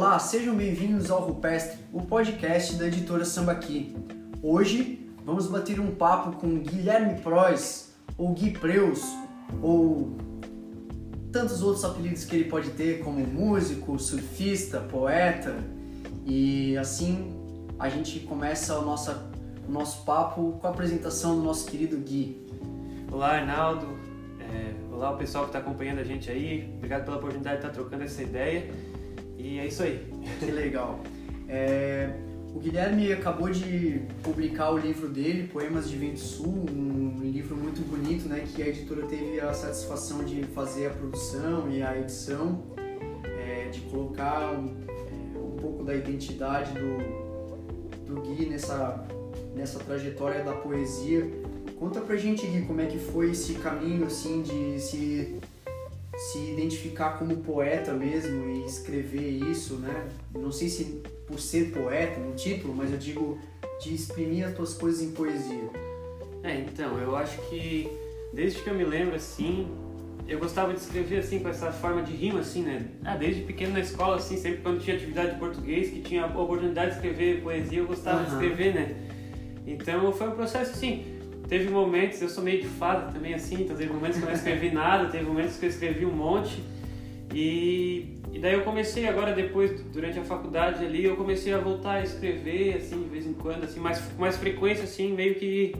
Olá, sejam bem-vindos ao Rupestre, o podcast da editora Sambaqui. Hoje vamos bater um papo com Guilherme Prois, ou Gui Preus, ou tantos outros apelidos que ele pode ter, como músico, surfista, poeta. E assim a gente começa o nosso, o nosso papo com a apresentação do nosso querido Gui. Olá, Arnaldo. É, olá, o pessoal que está acompanhando a gente aí. Obrigado pela oportunidade de estar trocando essa ideia. E é isso aí. Que legal. É, o Guilherme acabou de publicar o livro dele, Poemas de Vento Sul, um livro muito bonito, né, que a editora teve a satisfação de fazer a produção e a edição, é, de colocar um, é, um, pouco da identidade do, do Gui nessa, nessa trajetória da poesia. Conta pra gente, Gui, como é que foi esse caminho, assim, de se se identificar como poeta mesmo e escrever isso, né? Não sei se por ser poeta no título, mas eu digo de exprimir as tuas coisas em poesia. É, então, eu acho que desde que eu me lembro assim, eu gostava de escrever assim com essa forma de rima assim, né? Ah, desde pequeno na escola assim, sempre quando tinha atividade de português, que tinha a oportunidade de escrever poesia, eu gostava uhum. de escrever, né? Então, foi um processo assim, Teve momentos, eu sou meio de fada também assim, então teve momentos que eu não escrevi nada, teve momentos que eu escrevi um monte. E, e daí eu comecei agora depois, durante a faculdade ali, eu comecei a voltar a escrever, assim, de vez em quando, assim, mais, mais frequência, assim, meio que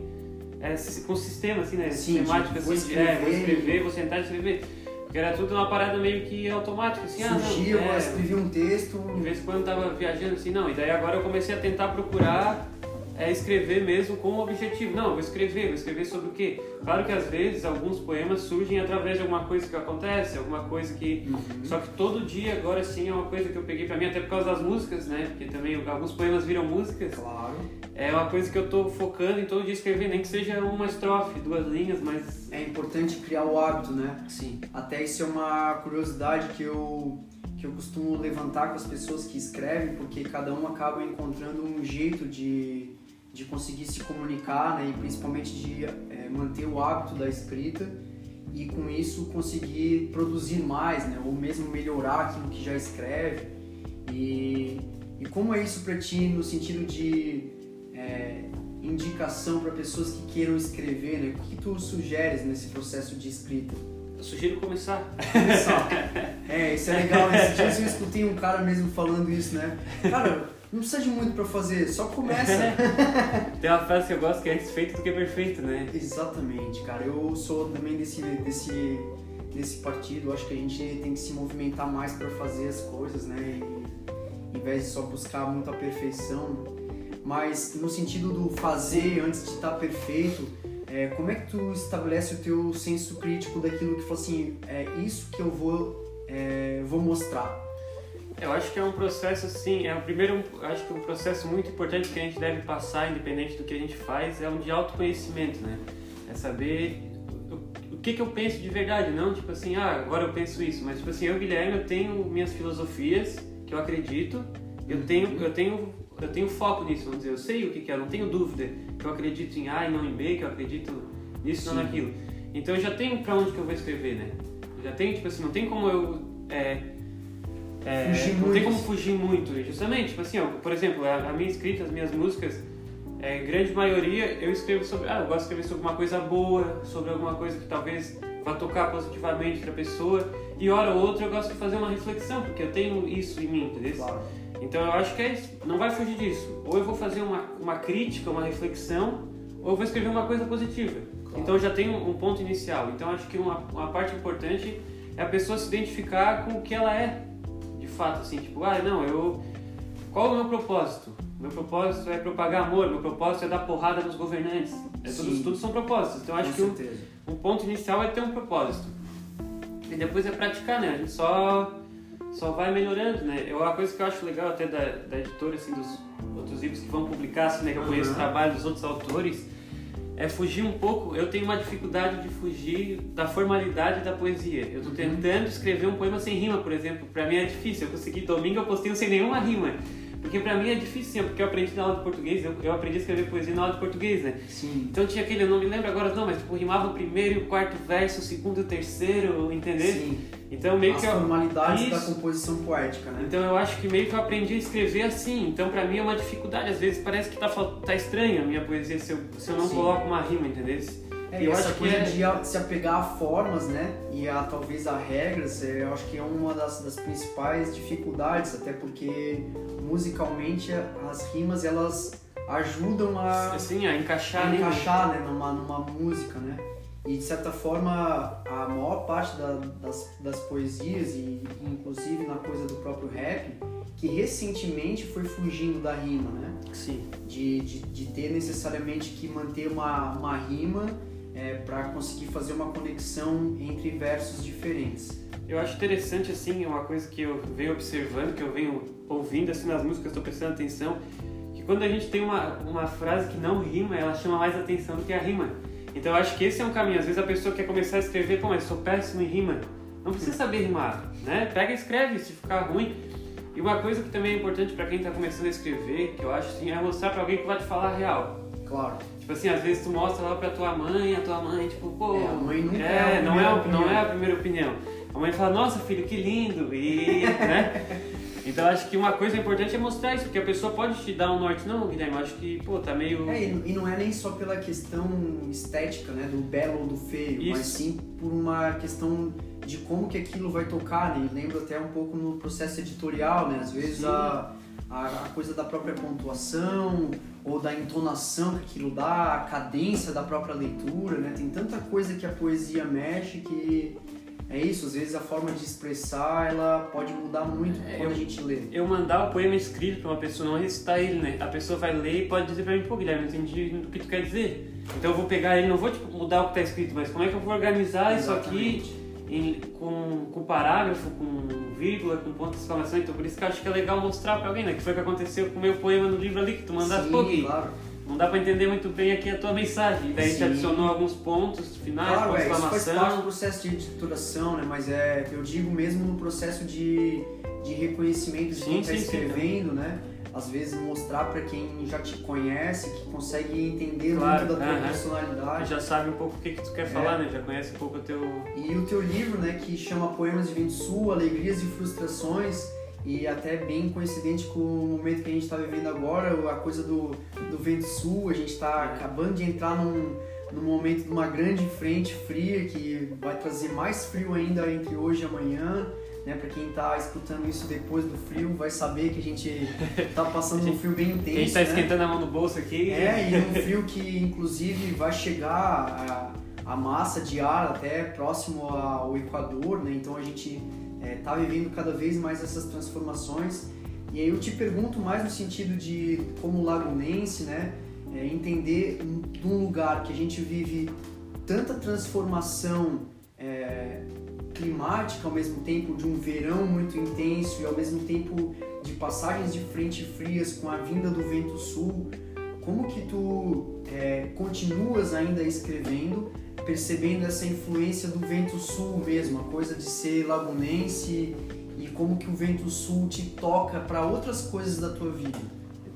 é, com sistema, assim, né? Sim, Sistemático, assim, vou escrever, é, vou escrever, vou sentar e escrever. Porque era tudo uma parada meio que automática, assim, Surgia, ah, não, é, eu escrevi um texto. De vez em quando eu tava viajando assim, não, e daí agora eu comecei a tentar procurar é escrever mesmo com o objetivo. Não, vou escrever, vou escrever sobre o quê? Claro que às vezes alguns poemas surgem através de alguma coisa que acontece, alguma coisa que. Uhum. Só que todo dia agora sim é uma coisa que eu peguei para mim, até por causa das músicas, né? Porque também alguns poemas viram músicas. Claro. É uma coisa que eu tô focando em todo dia escrever, nem que seja uma estrofe, duas linhas, mas. É importante criar o hábito, né? Sim. Até isso é uma curiosidade que eu que eu costumo levantar com as pessoas que escrevem, porque cada um acaba encontrando um jeito de, de conseguir se comunicar, né, e principalmente de é, manter o hábito da escrita e com isso conseguir produzir mais, né, ou mesmo melhorar aquilo que já escreve. E, e como é isso para ti no sentido de é, indicação para pessoas que queiram escrever, né? O que tu sugeres nesse processo de escrita? Eu sugiro começar. Começar. É, isso é legal. Esse dia eu escutei um cara mesmo falando isso, né? Cara, não precisa de muito para fazer, só começa. Tem uma frase que eu gosto que é feito do que perfeito, né? Exatamente, cara. Eu sou também desse, desse, desse partido. Acho que a gente tem que se movimentar mais para fazer as coisas, né? E, em vez de só buscar muita perfeição. Mas no sentido do fazer antes de estar perfeito, é, como é que tu estabelece o teu senso crítico daquilo que, assim, é isso que eu vou, é, vou mostrar? Eu acho que é um processo assim, é o primeiro, acho que um processo muito importante que a gente deve passar, independente do que a gente faz, é um de autoconhecimento, né? É saber o, o que que eu penso de verdade, não tipo assim, ah, agora eu penso isso, mas tipo assim, eu Guilherme, eu tenho minhas filosofias que eu acredito, eu tenho, eu tenho, eu tenho foco nisso, vamos dizer, eu sei o que que é, não tenho dúvida que eu acredito em A e não em B, que eu acredito nisso e não naquilo. Então eu já tenho para onde que eu vou escrever, né? Eu já tenho, tipo assim, não tem como eu é, é, não tem como fugir muito, justamente. Tipo assim, ó, por exemplo, a, a, minha escrita, as minhas músicas, é, grande maioria eu escrevo sobre. Ah, eu gosto de escrever sobre uma coisa boa, sobre alguma coisa que talvez vá tocar positivamente para a pessoa. E hora ou outra eu gosto de fazer uma reflexão, porque eu tenho isso em mim, entendeu? Claro. Então eu acho que é isso, não vai fugir disso. Ou eu vou fazer uma, uma crítica, uma reflexão, ou eu vou escrever uma coisa positiva. Claro. Então eu já tenho um ponto inicial. Então acho que uma, uma parte importante é a pessoa se identificar com o que ela é fato, assim, tipo, ah, não, eu. Qual o meu propósito? Meu propósito é propagar amor, meu propósito é dar porrada nos governantes. É, todos, todos são propósitos. Então acho Com que o, o ponto inicial é ter um propósito. E depois é praticar, né? A gente só, só vai melhorando, né? Eu, a coisa que eu acho legal até da, da editora, assim, dos outros livros que vão publicar, assim, né? Que eu conheço uhum. o trabalho dos outros autores é fugir um pouco. Eu tenho uma dificuldade de fugir da formalidade da poesia. Eu estou tentando escrever um poema sem rima, por exemplo. Para mim é difícil. Eu consegui domingo, eu postei um sem nenhuma rima. Porque pra mim é difícil, porque eu aprendi na aula de português, eu, eu aprendi a escrever poesia na aula de português, né? Sim. Então tinha aquele, eu não me lembro agora não, mas tipo, rimava o primeiro e o quarto verso, o segundo e o terceiro, entendeu? Sim. Então meio As que eu, formalidades da composição poética, né? Então eu acho que meio que eu aprendi a escrever assim. Então pra mim é uma dificuldade. Às vezes parece que tá, tá estranha a minha poesia se eu, se eu não Sim. coloco uma rima, entendeu? É, eu acho que é- se apegar a formas, né? E a talvez a regras, é, eu acho que é uma das, das principais dificuldades, até porque musicalmente as rimas elas ajudam a, Assim, a encaixar a ali. encaixar né, numa, numa música, né? E de certa forma a maior parte da- das, das poesias e inclusive na coisa do próprio rap que recentemente foi fugindo da rima, né? Sim. de, de, de ter necessariamente que manter uma, uma rima é, para conseguir fazer uma conexão entre versos diferentes. Eu acho interessante, assim, uma coisa que eu venho observando, que eu venho ouvindo, assim, nas músicas, estou prestando atenção, que quando a gente tem uma, uma frase que não rima, ela chama mais atenção do que a rima. Então eu acho que esse é um caminho. Às vezes a pessoa quer começar a escrever, pô, mas sou péssimo em rima. Não precisa saber rimar, né? Pega e escreve, se ficar ruim. E uma coisa que também é importante para quem está começando a escrever, que eu acho assim, é mostrar para alguém que vai te falar a real. Claro. Tipo assim, às vezes tu mostra lá pra tua mãe, a tua mãe, tipo, pô. É, a mãe nunca é, é não, é, opinião. não é a primeira opinião. A mãe fala, nossa filho, que lindo! E. né? Então acho que uma coisa importante é mostrar isso, porque a pessoa pode te dar um norte. Não, Guilherme, acho que, pô, tá meio. É, e não é nem só pela questão estética, né, do belo ou do feio, Isso. mas sim por uma questão de como que aquilo vai tocar, né? Lembro até um pouco no processo editorial, né? Às vezes Sim. a, a, coisa da própria pontuação ou da entonação que aquilo dá, a cadência da própria leitura, né? Tem tanta coisa que a poesia mexe que é isso, às vezes a forma de expressar ela pode mudar muito É, quando eu- a gente lê. Eu mandar o poema escrito pra uma pessoa, não recitar ele, né? A pessoa vai ler e pode dizer pra mim, pô, Guilherme, não entendi o que tu quer dizer. Então eu vou pegar ele, não vou tipo, mudar o que tá escrito, mas como é que eu vou organizar isso aqui Exatamente. Em- com, com parágrafo, com vírgula, com ponto de exclamação. Então por isso que eu acho que é legal mostrar pra alguém, né? Que foi o que aconteceu com o meu poema no livro ali, que tu mandaste, Sim, claro. não dá pra entender muito bem aqui a tua mensagem. E daí te Sim. adicionou alguns pontos finais, Claro, com é, isso faz parte do exclamação. processo de editoração, né? Mas é, eu digo mesmo no processo de, de reconhecimento de Sim, quem está sim, escrevendo, né? Às vezes mostrar para quem já te conhece, que consegue entender Claro, muito da tua aham. personalidade. Já sabe um pouco o que, que tu quer falar, né? Já conhece um pouco o teu. E o teu livro, né, que chama Poemas de Vento Sul, Alegrias e Frustrações, e até bem coincidente com o momento que a gente está vivendo agora, a coisa do, do Vento Sul, a gente está acabando de entrar num, num momento de uma grande frente fria que vai trazer mais frio ainda entre hoje e amanhã. Né, para quem está escutando isso depois do frio, vai saber que a gente está passando um frio bem intenso. A gente tá né? esquentando a mão no bolso aqui. É, e um frio que inclusive vai chegar a, a massa de ar até próximo ao Equador, né? Então a gente está vivendo cada vez mais essas transformações. E aí eu te pergunto mais no sentido de, como lagunense, né? É, entender de um lugar que a gente vive tanta transformação é, climática ao mesmo tempo de um verão muito intenso e ao mesmo tempo de passagens de frente frias com a vinda do vento sul como que tu é, continuas ainda escrevendo percebendo essa influência do vento sul mesmo a coisa de ser lagunense e como que o vento sul te toca para outras coisas da tua vida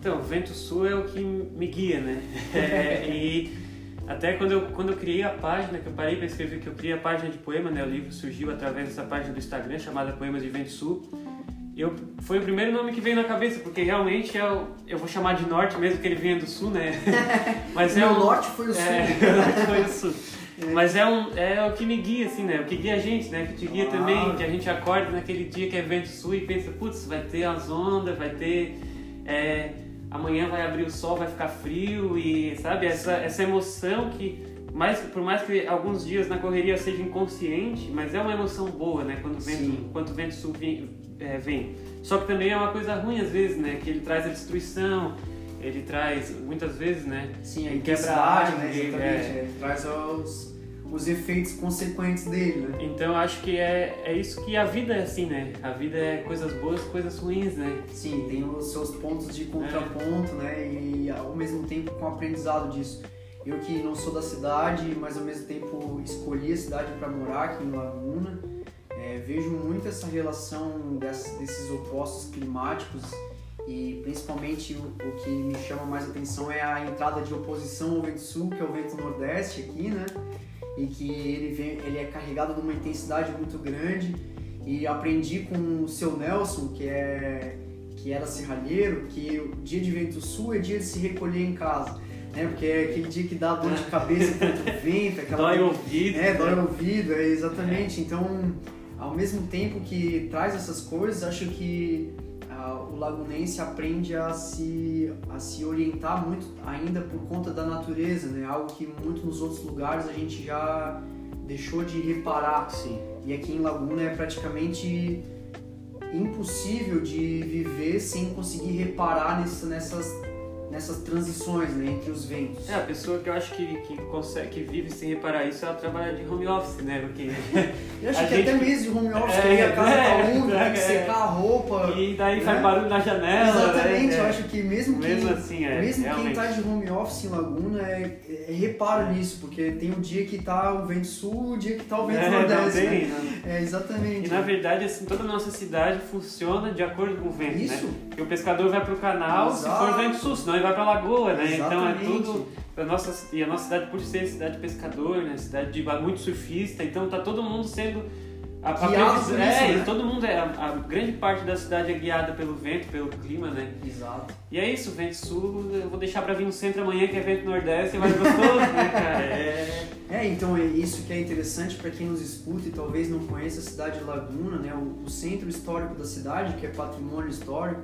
Então, vento sul é o que me guia, né? É, e até quando eu, quando eu criei a página, que eu parei para escrever, que eu criei a página de poema, né? O livro surgiu através dessa página do Instagram chamada Poemas de Vento Sul. Eu, foi o primeiro nome que veio na cabeça, porque realmente é o, eu vou chamar de norte mesmo que ele venha do sul, né? Mas o é meu um- norte foi o sul É, o norte foi o sul. Mas é, um, é o que me guia, assim, né? O que guia a gente, né? Que te guia Claro. também, que a gente acorda naquele dia que é vento sul e pensa, putz, vai ter as ondas, vai ter. é, amanhã vai abrir o sol, vai ficar frio e, sabe, essa, essa emoção que, mais, por mais que alguns dias na correria seja inconsciente, mas é uma emoção boa, né? Quando o vento, Sim. quando o vento sul vem, é, vem. Só que também é uma coisa ruim às vezes, né? Que ele traz a destruição, ele traz, muitas vezes, né? sim a Ele quebra a né árvore, exatamente é. é, traz os, os efeitos consequentes dele né Então acho que é, é isso que a vida é assim, né? A vida é coisas boas, coisas ruins, né? Sim, tem os seus pontos de contraponto, né? E ao mesmo tempo com o aprendizado disso. Eu que não sou da cidade, mas ao mesmo tempo escolhi a cidade para morar aqui em Laguna, é, vejo muito essa relação dessas- desses opostos climáticos e principalmente o, o, que me chama mais atenção é a entrada de oposição ao vento sul, que é o vento nordeste aqui, né? E que ele, vem, ele é carregado de uma intensidade muito grande. E aprendi com o seu Nelson, que é que era serralheiro, que o dia de vento sul é dia de se recolher em casa. Né? Porque é aquele dia que dá dor de cabeça contra o vento, aquela. Dói o ouvido. É, dói o ouvido, é, exatamente. Então, ao mesmo tempo que traz essas coisas, acho que o lagunense aprende a se, a se orientar muito ainda por conta da natureza, né? Algo que muito nos outros lugares a gente já deixou de reparar. Sim. E aqui em Laguna é praticamente impossível de viver sem conseguir reparar nessa, nessas nessas transições né, entre os ventos. É, a pessoa que eu acho que, que consegue, que vive sem reparar isso, ela trabalha de home office, né? Porque eu acho que gente... até mesmo de home office, é, que aí a casa tá é, tá úmida, é, tem que secar a roupa. E daí né? faz barulho na janela. Exatamente, né? eu acho que mesmo, mesmo quem, assim, é, mesmo quem tá de home office em Laguna é, é, repara nisso, porque tem o dia que tá o vento sul, o dia que tá o vento é, nordeste. Tem, né? É, exatamente. E na verdade, assim, toda a nossa cidade funciona de acordo com o vento, isso. né? Porque o pescador vai pro canal Exato. se for vento sul, senão ele vai pra lagoa, né? Exatamente. Então é tudo. A nossa, e a nossa cidade, por ser cidade de pescador, né? Cidade de muito surfista, então tá todo mundo sendo. A, a previsão, é, né? todo mundo é. A, a, grande parte da cidade é guiada pelo vento, pelo clima, né? Exato. E é isso, vento sul, eu vou deixar pra vir no centro amanhã, que é vento nordeste, é mais gostoso, né, cara? É... é, então é isso que é interessante para quem nos escuta e talvez não conheça a cidade de Laguna, né? O, o centro histórico da cidade, que é patrimônio histórico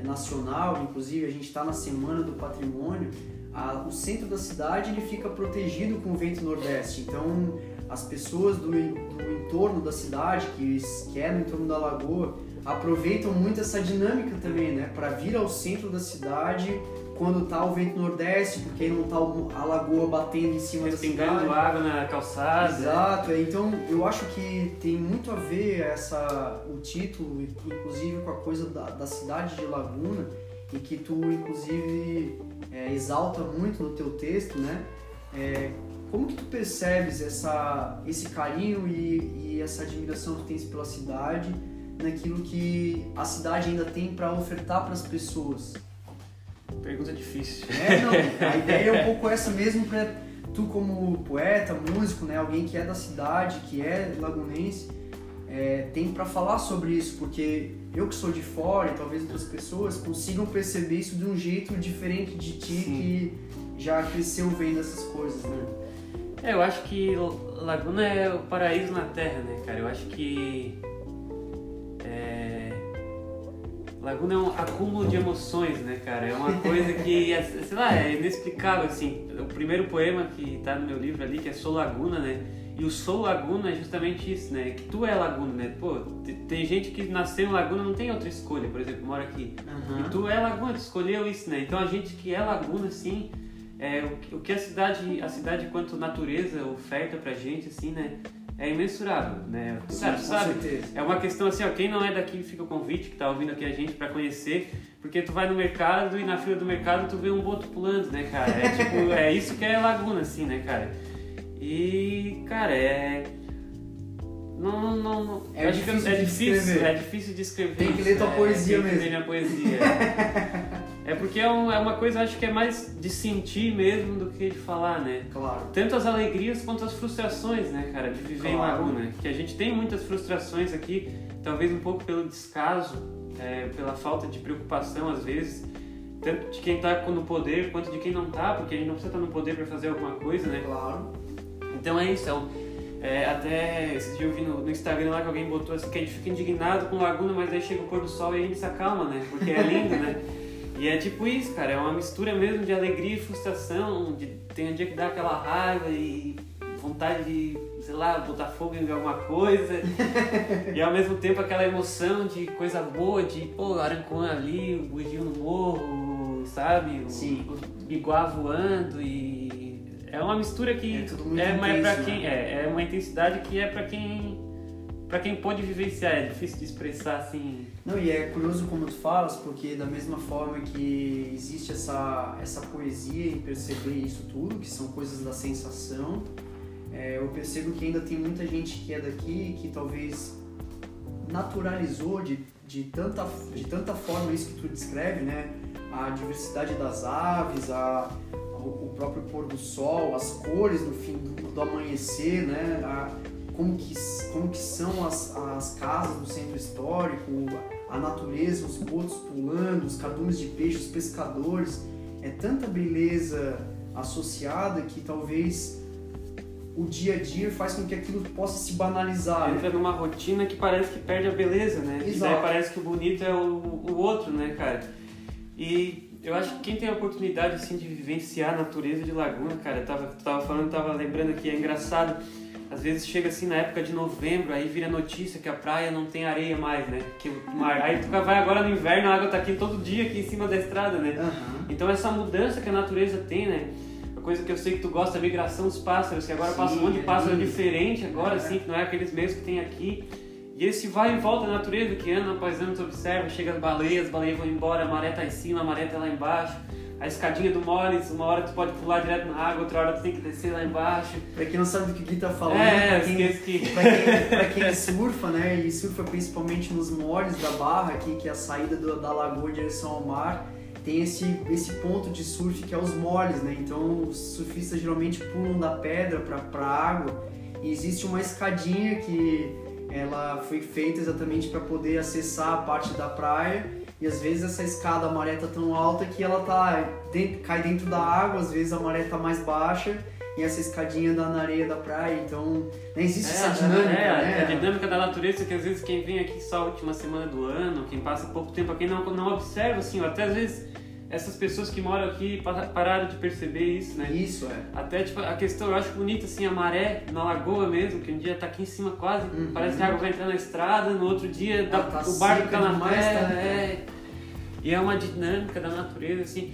é nacional, inclusive a gente está na Semana do Patrimônio, a, o centro da cidade ele fica protegido com o vento nordeste. Então, as pessoas do, do entorno da cidade, que, que é no entorno da lagoa, aproveitam muito essa dinâmica também, né? Para vir ao centro da cidade quando tá o vento nordeste, porque não tá a lagoa batendo em cima Respingando da cidade. água na calçada. Exato, é. então eu acho que tem muito a ver essa, o título, inclusive com a coisa da, da cidade de Laguna, e que tu inclusive é, exalta muito no teu texto, né? É, como que tu percebes essa, esse carinho e, e essa admiração que tens pela cidade naquilo que a cidade ainda tem para ofertar para as pessoas? Pergunta difícil. É, não. A ideia é um pouco essa mesmo para tu como poeta, músico, né, alguém que é da cidade, que é lagunense, é, tem para falar sobre isso, porque eu que sou de fora e talvez outras pessoas consigam perceber isso de um jeito diferente de ti Sim. que já cresceu vendo essas coisas, né? É, eu acho que Laguna é o paraíso na Terra, né, cara? Eu acho que Laguna é um acúmulo de emoções, né, cara? É uma coisa que, é, sei lá, é inexplicável, assim. O primeiro poema que tá no meu livro ali, que é Sou Laguna, né? E o Sou Laguna é justamente isso, né? Que tu é Laguna, né? Pô, tem gente que nasceu em Laguna não tem outra escolha, por exemplo, mora aqui. Uhum. E tu é Laguna, tu escolheu isso, né? Então a gente que é Laguna, assim, é, o, que a cidade, a cidade quanto natureza oferta pra gente, assim, né? É imensurável, né? Sabe, sabe? É uma questão assim, ó, quem não é daqui fica o convite que tá ouvindo aqui a gente para conhecer, porque tu vai no mercado e na fila do mercado tu vê um boto pulando, né, cara? É tipo, é isso que é Laguna assim, né, cara? E, cara, é não, não, não. É difícil, é, difícil é difícil de escrever. Tem que ler tua é, poesia tem mesmo. Que ler minha poesia. é porque é, um, é, uma coisa, acho que é mais de sentir mesmo do que de falar, né? Claro. Tanto as alegrias quanto as frustrações, né, cara, de viver claro. em Laguna. Que a gente tem muitas frustrações aqui, talvez um pouco pelo descaso, é, pela falta de preocupação às vezes, tanto de quem tá no poder quanto de quem não tá, porque a gente não precisa estar no poder para fazer alguma coisa, né? Claro. Então é isso, é um, é, até esse dia eu vi no, no, Instagram lá que alguém botou assim que a gente fica indignado com Laguna, mas aí chega o pôr do sol e a gente se acalma, né? Porque é lindo, né? E é tipo isso, cara, é uma mistura mesmo de alegria e frustração, de, tem um dia que dá aquela raiva e vontade de, sei lá, botar fogo em alguma coisa. e ao mesmo tempo aquela emoção de coisa boa, de, pô, Arancona ali, o bugio no morro, sabe? O, Sim. o biguá voando e é uma mistura que é, tudo muito é, intenso, é para né? quem é, é uma intensidade que é para quem para quem pode vivenciar, é difícil de expressar assim. Não, e é curioso como tu falas, porque da mesma forma que existe essa, essa poesia em perceber isso tudo, que são coisas da sensação, é, eu percebo que ainda tem muita gente que é daqui que talvez naturalizou de, de, tanta, de tanta forma isso que tu descreve, né? A diversidade das aves, a, o próprio pôr do sol, as cores no fim do, do amanhecer, né? A, como, que, como que são as, as casas do centro histórico, a natureza, os botos pulando, os cardumes de peixe, os pescadores. É tanta beleza associada que talvez o dia a dia faz com que aquilo possa se banalizar. Entra numa rotina que parece que perde a beleza, né? Exato. E daí parece que o bonito é o, o outro, né, cara? E eu acho que quem tem a oportunidade, assim, de vivenciar a natureza de Laguna, cara, eu tava, tava falando, tava lembrando que é engraçado. Às vezes chega assim na época de novembro, aí vira notícia que a praia não tem areia mais, né? Que o mar... Aí tu vai agora no inverno, a água tá aqui todo dia aqui em cima da estrada, né? Uhum. Então essa mudança que a natureza tem, né? A coisa que eu sei que tu gosta, a migração dos pássaros, que agora Sim, passa um monte de pássaro é diferente agora, é. assim, que não é aqueles mesmos que tem aqui. E esse vai e volta da natureza, que ano após ano tu observa, chega as baleias, as baleias vão embora, a maré tá em cima, a maré tá lá embaixo. A escadinha do Moles, uma hora tu pode pular direto na água, outra hora tu tem que descer lá embaixo. Pra quem não sabe do que o Gui tá falando, é, pra, quem, que... pra, quem, pra quem surfa, né, e surfa principalmente nos moles da barra aqui, que é a saída do, da lagoa em direção ao mar, tem esse, esse ponto de surf que é os moles, né? Então os surfistas geralmente pulam da pedra para pra água e existe uma escadinha que ela foi feita exatamente para poder acessar a parte da praia e às vezes essa escada a maré tá tão alta que ela tá dentro, cai dentro da água, às vezes a maré tá mais baixa e essa escadinha dá na areia da praia, então não existe é, essa dinâmica, é, né? A dinâmica da natureza que às vezes quem vem aqui só a última semana do ano, quem passa pouco tempo aqui não, não observa assim, até às vezes essas pessoas que moram aqui pararam de perceber isso, né? Isso, é. Até, tipo, a questão, eu acho bonita, assim, a maré na lagoa mesmo, que um dia tá aqui em cima quase, uhum. parece que a água vai entrar na estrada, no outro dia dá, tá o barco tá na terra, tá, é. E é uma dinâmica da natureza, assim.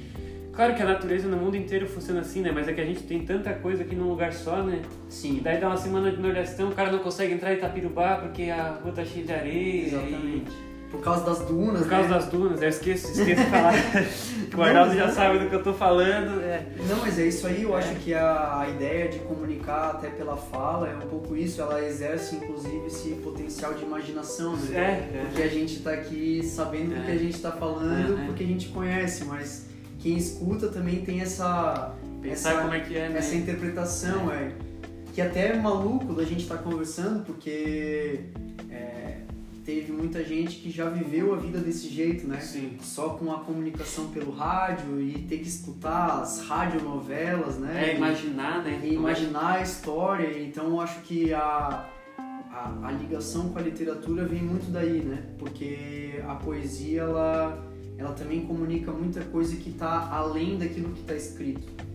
Claro que a natureza no mundo inteiro funciona assim, né? Mas é que a gente tem tanta coisa aqui num lugar só, né? Sim. E daí dá uma semana de Nordestão, o cara não consegue entrar em Itapirubá porque a rua tá cheia de areia. Exatamente. E por causa das dunas, Por causa né? das dunas, eu esqueço, esqueço de falar. o Arnaldo já sabe do que eu tô falando. É. Não, mas é isso aí, eu é. acho que a, a ideia de comunicar até pela fala é um pouco isso, ela exerce inclusive esse potencial de imaginação, né? É, é. Porque a gente tá aqui sabendo do que a é. gente tá falando, porque a gente conhece, mas quem escuta também tem essa. Pensar essa, como é que é, né? Essa interpretação, é. Que até é maluco da gente estar tá conversando, porque teve muita gente que já viveu a vida desse jeito, né? Sim. Só com a comunicação pelo rádio e ter que escutar as radionovelas, né? É, imaginar, né? E imaginar a história. Então eu acho que a, a, a, ligação com a literatura vem muito daí, né? Porque a poesia, ela, ela também comunica muita coisa que está além daquilo que está escrito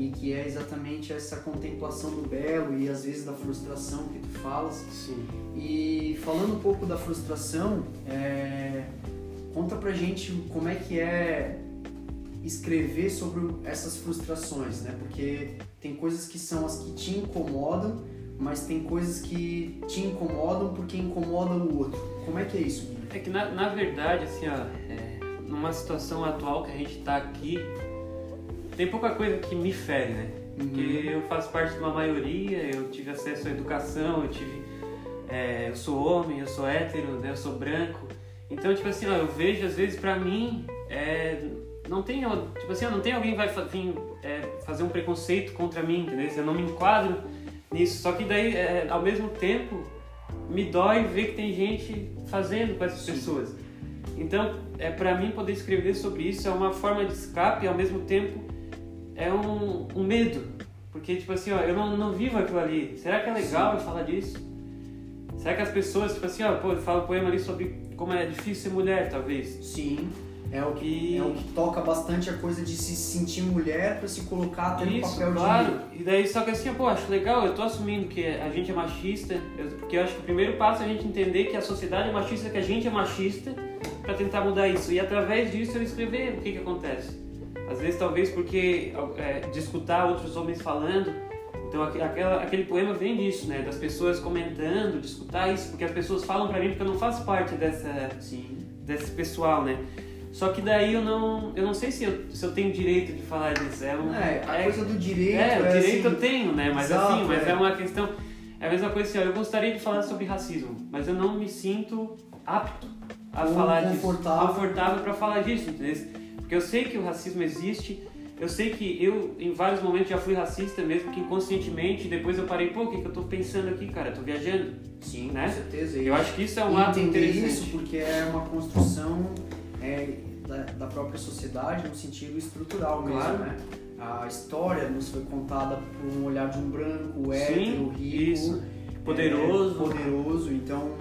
e que é exatamente essa contemplação do belo e às vezes da frustração que tu falas. Sim. E falando um pouco da frustração, é... conta pra gente como é que é escrever sobre essas frustrações, né? Porque tem coisas que são as que te incomodam, mas tem coisas que te incomodam porque incomodam o outro. Como é que é isso? É que na, na verdade, assim, ó, é, numa situação atual que a gente está aqui, tem pouca coisa que me fere, né? Porque uhum. eu faço parte de uma maioria, eu tive acesso à educação, eu tive. É, eu sou homem, eu sou hétero, né? eu sou branco. Então, tipo assim, ó, eu vejo às vezes pra mim, é, não tem, tipo assim, ó, não tem alguém que vai vir, é, fazer um preconceito contra mim, entendeu? Eu não me enquadro nisso. Só que daí, é, ao mesmo tempo, me dói ver que tem gente fazendo com essas Sim. pessoas. Então, é para mim poder escrever sobre isso é uma forma de escape e ao mesmo tempo é um, um medo. Porque, tipo assim, ó, eu não, não vivo aquilo ali. Será que é legal eu falar disso? Será que as pessoas, tipo assim, ó, pô, fala um poema ali sobre como é difícil ser mulher, talvez? Sim. É o que, é o que toca bastante a coisa de se sentir mulher para se colocar até no papel claro. de. E daí, só que assim, pô, acho legal, eu tô assumindo que a gente é machista, porque eu acho que o primeiro passo é a gente entender que a sociedade é machista, que a gente é machista, para tentar mudar isso. E através disso eu escrever o que que acontece. Às vezes, talvez porque é, de escutar outros homens falando, então aquela, aquele poema vem disso, né? Das pessoas comentando, de escutar isso, porque as pessoas falam para mim porque eu não faço parte dessa, Sim. desse pessoal, né? Só que daí eu não, eu não sei se eu, se eu tenho direito de falar disso. É, um, é a é, coisa do direito. É, o é direito assim, eu tenho, né? Mas exato, assim, mas é. é uma questão É a mesma coisa assim, ó, eu gostaria de falar sobre racismo, mas eu não me sinto apto a Ou falar confortável. disso. Confortável para falar disso, entendeu? Porque eu sei que o racismo existe, eu sei que eu, em vários momentos, já fui racista mesmo, que inconscientemente, depois eu parei, pô, o que, que eu tô pensando aqui, cara? Eu tô viajando. Sim, Né? com certeza. Eu acho que isso é um ato interessante. isso porque é uma construção é, da, da própria sociedade no sentido estrutural mesmo, Claro. né? A história nos foi contada por um olhar de um branco, hétero, Sim, rico, isso. Poderoso. é, poderoso. Então,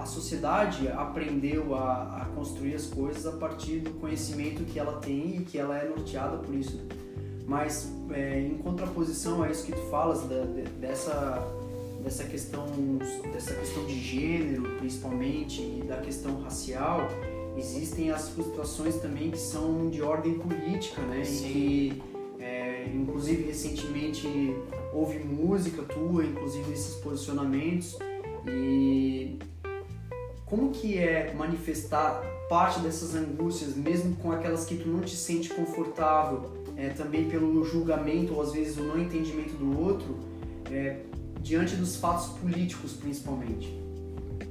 a sociedade aprendeu a, a construir as coisas a partir do conhecimento que ela tem e que ela é norteada por isso. Mas, é, em contraposição a isso que tu falas, da- de- dessa, dessa, questão, dessa questão de gênero, principalmente, e da questão racial, existem as frustrações também que são de ordem política, né? Sim. E que, é, inclusive, recentemente houve música tua, inclusive esses posicionamentos e como que é manifestar parte dessas angústias, mesmo com aquelas que tu não te sente confortável, é, também pelo julgamento ou às vezes o não entendimento do outro, é, diante dos fatos políticos principalmente.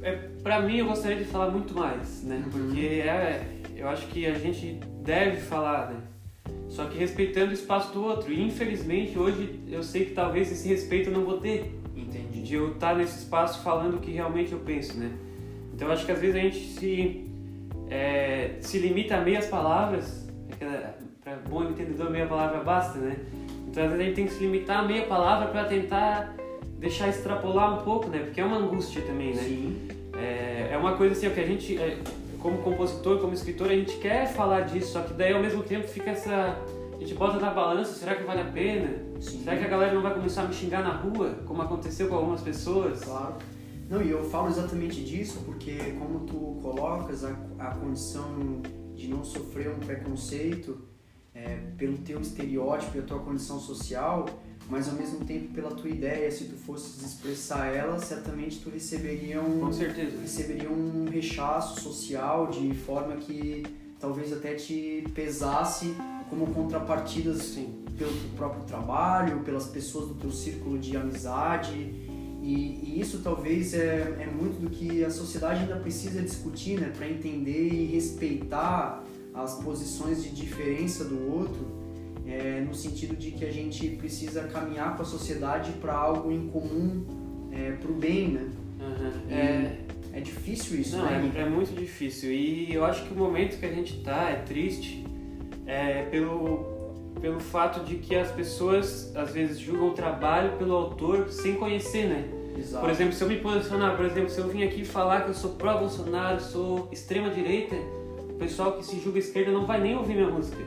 É, pra mim, eu gostaria de falar muito mais, né? Uhum. Porque é, eu acho que a gente deve falar, né? Só que respeitando o espaço do outro. E infelizmente, hoje eu sei que talvez esse respeito eu não vou ter. Entendi. De eu estar nesse espaço falando o que realmente eu penso, né? Então acho que às vezes a gente se, é, se limita a meias palavras. Para bom entendedor, meia palavra basta, né? Então às vezes a gente tem que se limitar a meia palavra para tentar deixar extrapolar um pouco, né? Porque é uma angústia também, né? Sim. É, é uma coisa assim, que a gente, é, como compositor, como escritor, a gente quer falar disso, só que daí ao mesmo tempo fica essa. A gente bota na balança, será que vale a pena? Sim. Será que a galera não vai começar a me xingar na rua, como aconteceu com algumas pessoas? Claro. Não, e eu falo exatamente disso porque como tu colocas a, a condição de não sofrer um preconceito é, pelo teu estereótipo e a tua condição social, mas ao mesmo tempo pela tua ideia, se tu fosses expressar ela, certamente tu receberia um, Com certeza. receberia um rechaço social de forma que talvez até te pesasse como contrapartidas Sim. pelo teu próprio trabalho, pelas pessoas do teu círculo de amizade. E, e isso talvez é, é muito do que a sociedade ainda precisa discutir, né? Para entender e respeitar as posições de diferença do outro, é, no sentido de que a gente precisa caminhar com a sociedade para algo em comum, é, para o bem, né? E É, é difícil isso, não, né? é, é muito difícil. E eu acho que o momento que a gente tá é triste é pelo, pelo fato de que as pessoas às vezes julgam o trabalho pelo autor sem conhecer, né? Exato. Por exemplo, se eu me posicionar, por exemplo, se eu vim aqui falar que eu sou pró-Bolsonaro, sou extrema-direita, o pessoal que se julga esquerda não vai nem ouvir minha música.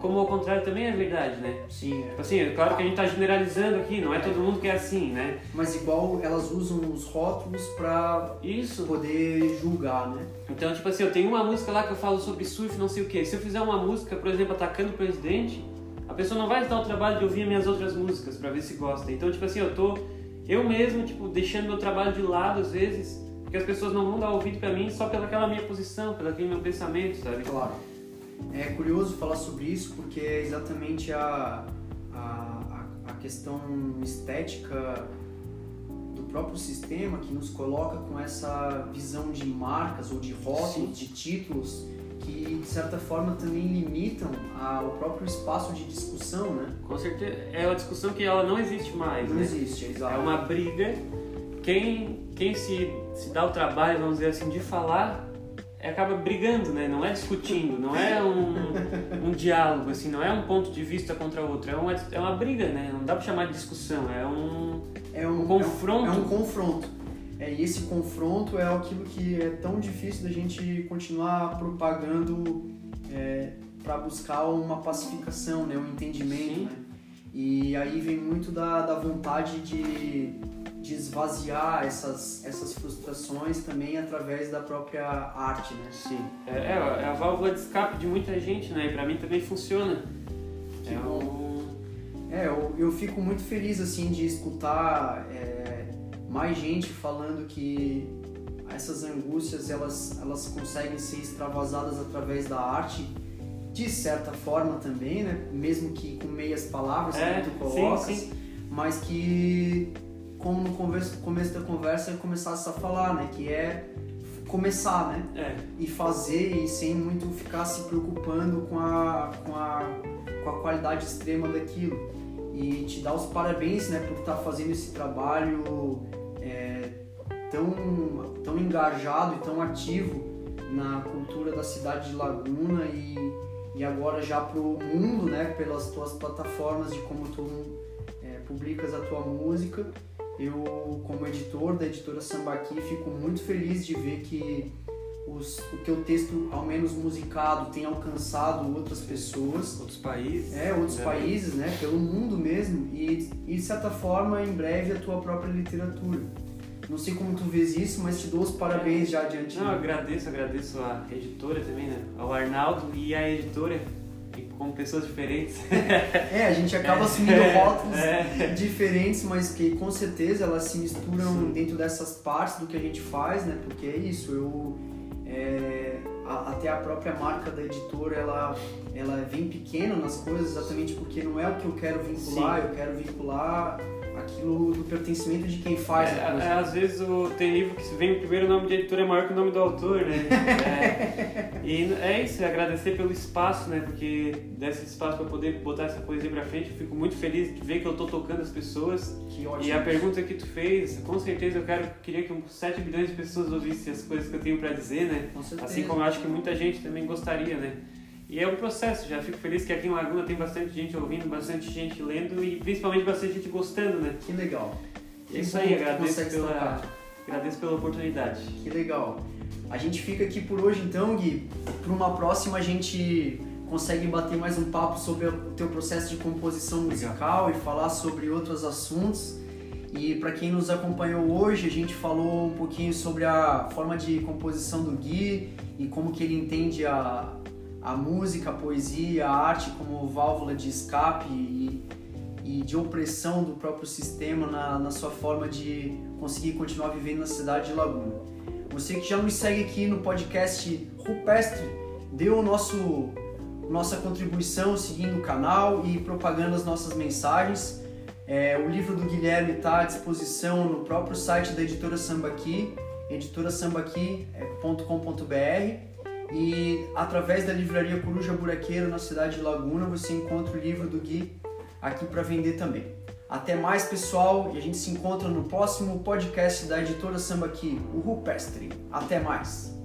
Como ao contrário também é verdade, né? Sim, é. Tipo Assim, é claro que a gente tá generalizando aqui, não é todo mundo que é assim, né? Mas igual elas usam os rótulos para Isso. poder julgar, né? Então, tipo assim, eu tenho uma música lá que eu falo sobre surf, não sei o que. Se eu fizer uma música, por exemplo, atacando o presidente, pessoa não vai se dar o trabalho de ouvir minhas outras músicas pra ver se gosta. Então, tipo assim, eu tô eu mesmo, tipo, deixando meu trabalho de lado às vezes, porque as pessoas não vão dar ouvido pra mim só pelaquela minha posição, pelo aquele meu pensamento, sabe? Claro. É curioso falar sobre isso porque é exatamente a, a, a- a questão estética do próprio sistema que nos coloca com essa visão de marcas ou de rótulos, de títulos que de certa forma também limitam a- o próprio espaço de discussão, né? Com certeza. É uma discussão que ela não existe mais, Não né? existe, é exato. É uma briga. Quem, quem se, se dá o trabalho, vamos dizer assim, de falar, acaba brigando, né? Não é discutindo, não é um, um diálogo, assim, não é um ponto de vista contra o outro. É uma, é uma briga, né? Não dá pra chamar de discussão, é um... é um, um confronto. É um, é um confronto. É, e esse confronto é aquilo que é tão difícil da gente continuar propagando para buscar uma pacificação, né? um entendimento. Né? E aí vem muito da, da vontade de, de esvaziar essas, essas frustrações também através da própria arte. Né? Sim. É, é, é a válvula de escape de muita gente, né? E pra mim também funciona. Que é um... É, eu, eu fico muito feliz assim de escutar é, mais gente falando que essas angústias elas, elas conseguem ser extravasadas através da arte de certa forma também, né? Mesmo que com meias palavras É, que tu sim, colocas, sim. mas que como no começo, começo da conversa eu começasse a falar, né? Que é começar, né? É. E fazer e sem muito ficar se preocupando com a, com a, com a qualidade extrema daquilo. E te dar os parabéns, né? Por estar fazendo esse trabalho é, tão, tão engajado e tão ativo na cultura da cidade de Laguna e, e agora já pro mundo, né? Pelas tuas plataformas de como tu é, publicas a tua música. Eu, como editor da editora Sambaqui, fico muito feliz de ver que os, o teu texto, ao menos musicado, tem alcançado outras pessoas. Outros países. É, outros né? países, né? Pelo mundo mesmo. E, e, de certa forma, em breve, a tua própria literatura. Não sei como tu vês isso, mas te dou os parabéns já adiante. Não, eu agradeço, agradeço a editora também, né? Ao Arnaldo e a editora, como pessoas diferentes. É, a gente acaba assumindo É, rótulos é. diferentes, mas que com certeza elas se misturam Sim. dentro dessas partes do que a gente faz, né? Porque é isso, eu é, a- até a própria marca da editora ela ela vem pequena nas coisas exatamente porque não é o que eu quero vincular, eu quero vincular aquilo do pertencimento de quem faz a É, coisa. é, às vezes o, tem livro que vem o primeiro nome de editor é maior que o nome do autor, né? É, e é isso, é agradecer pelo espaço, né? Porque desse espaço para poder botar essa poesia pra frente, eu fico muito feliz de ver que eu tô tocando as pessoas. Que ótimo. E a pergunta que tu fez, com certeza eu quero, queria que uns 7 bilhões de pessoas ouvissem as coisas que eu tenho pra dizer, né? Com certeza. Assim como eu acho que muita gente também gostaria, né? E é um processo, já fico feliz que aqui em Laguna tem bastante gente ouvindo, bastante gente lendo e principalmente bastante gente gostando, né? Que legal. É isso aí, agradeço pela, tocar. agradeço pela oportunidade. Que legal. A gente fica aqui por hoje então, Gui. Para uma próxima a gente consegue bater mais um papo sobre o teu processo de composição musical e falar sobre outros assuntos. E para quem nos acompanhou hoje, a gente falou um pouquinho sobre a forma de composição do Gui e como que ele entende a, a música, a poesia, a arte como válvula de escape e, e de opressão do próprio sistema na, na sua forma de conseguir continuar vivendo na cidade de Laguna. Você que já nos segue aqui no podcast Rupestre, dê o nosso nossa contribuição seguindo o canal e propagando as nossas mensagens. É, o livro do Guilherme está à disposição no próprio site da editora Sambaqui, editorasambaqui.com.br e através da livraria Coruja Buraqueira, na cidade de Laguna, você encontra o livro do Gui aqui para vender também. Até mais, pessoal, e a gente se encontra no próximo podcast da editora Samba aqui, o Rupestre. Até mais!